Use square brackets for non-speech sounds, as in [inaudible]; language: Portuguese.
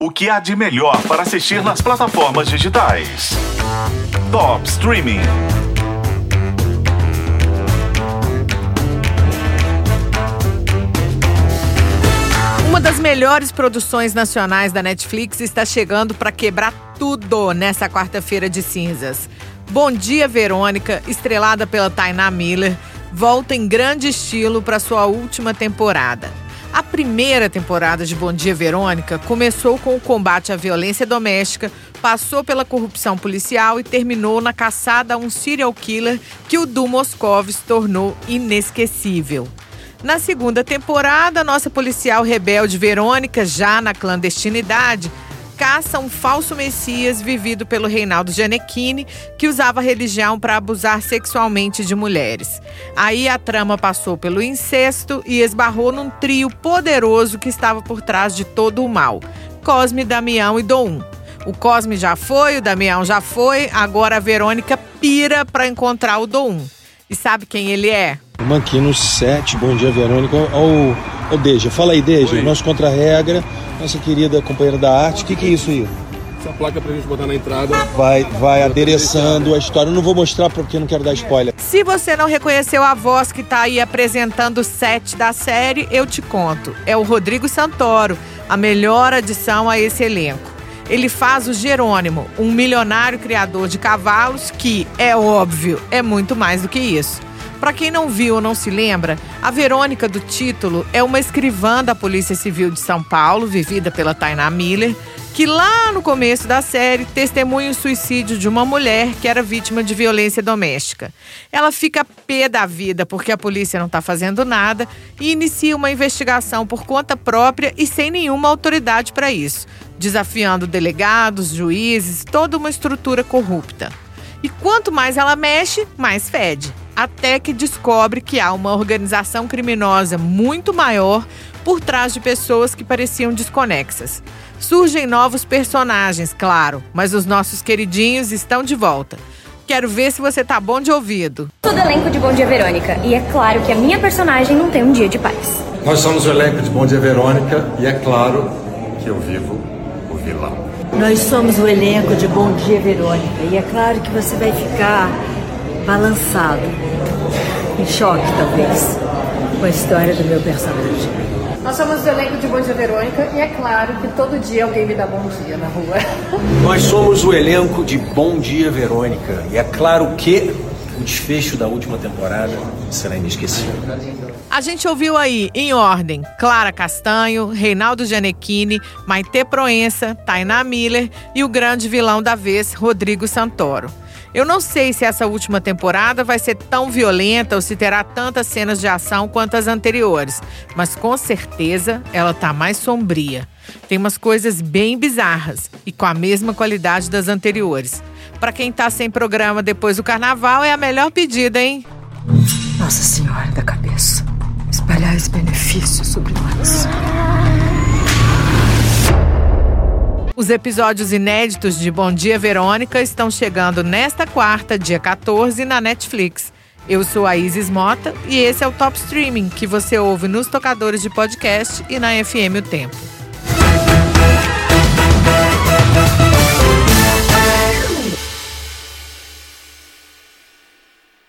O que há de melhor para assistir nas plataformas digitais? Top Streaming. Uma das melhores produções nacionais da Netflix está chegando para quebrar tudo nessa quarta-feira de cinzas. Bom Dia Verônica, estrelada pela Tainá Miller, volta em grande estilo para sua última temporada. A primeira temporada de Bom Dia Verônica começou com o combate à violência doméstica, passou pela corrupção policial e terminou na caçada a um serial killer que o Du Moscovis tornou inesquecível. Na segunda temporada, nossa policial rebelde Verônica, já na clandestinidade, caça um falso messias vivido pelo Reinaldo Gianecchini, que usava a religião para abusar sexualmente de mulheres. Aí a trama passou pelo incesto e esbarrou num trio poderoso que estava por trás de todo o mal: Cosme, Damião e Dom. O Cosme já foi, o Damião já foi, agora a Verônica pira para encontrar o Dom. E sabe quem ele é? Manquinos 7, bom dia Verônica. Ó, o Deja, fala aí, Deja, Oi. nosso contra-regra, nossa querida companheira da arte, o que, que é isso aí? Essa placa pra gente botar na entrada. Vai, vai adereçando a história. Eu não vou mostrar porque não quero dar spoiler. Se você não reconheceu a voz que tá aí apresentando o set da série, eu te conto. É o Rodrigo Santoro, a melhor adição a esse elenco. Ele faz o Jerônimo, um milionário criador de cavalos que, é óbvio, é muito mais do que isso. Para quem não viu ou não se lembra, a Verônica do título é uma escrivã da Polícia Civil de São Paulo, vivida pela Tainá Miller, que lá no começo da série testemunha o suicídio de uma mulher que era vítima de violência doméstica. Ela fica pé da vida porque a polícia não está fazendo nada e inicia uma investigação por conta própria e sem nenhuma autoridade para isso, desafiando delegados, juízes, toda uma estrutura corrupta. E quanto mais ela mexe, mais fede até que descobre que há uma organização criminosa muito maior por trás de pessoas que pareciam desconexas. Surgem novos personagens, claro, mas os nossos queridinhos estão de volta. Quero ver se você tá bom de ouvido. Sou do elenco de Bom Dia Verônica e é claro que a minha personagem não tem um dia de paz. Nós somos o elenco de Bom Dia Verônica e é claro que eu vivo o vilão. Nós somos o elenco de Bom Dia Verônica e é claro que você vai ficar balançado, em choque talvez, com a história do meu personagem. Nós somos o elenco de Bom Dia Verônica e é claro que todo dia alguém me dá bom dia na rua. [laughs] Nós somos o elenco de Bom Dia Verônica e é claro que o desfecho da última temporada será inesquecível. A gente ouviu aí, em ordem, Clara Castanho, Reinaldo Gianecchini, Maite Proença, Tainá Miller e o grande vilão da vez, Rodrigo Santoro. Eu não sei se essa última temporada vai ser tão violenta ou se terá tantas cenas de ação quanto as anteriores, mas com certeza ela tá mais sombria. Tem umas coisas bem bizarras e com a mesma qualidade das anteriores. Para quem tá sem programa depois do carnaval é a melhor pedida, hein? Nossa Senhora da cabeça. Espalhar esse benefício sobre nós. Os episódios inéditos de Bom Dia Verônica estão chegando nesta quarta, dia 14, na Netflix. Eu sou a Isis Mota e esse é o Top Streaming que você ouve nos tocadores de podcast e na FM O Tempo.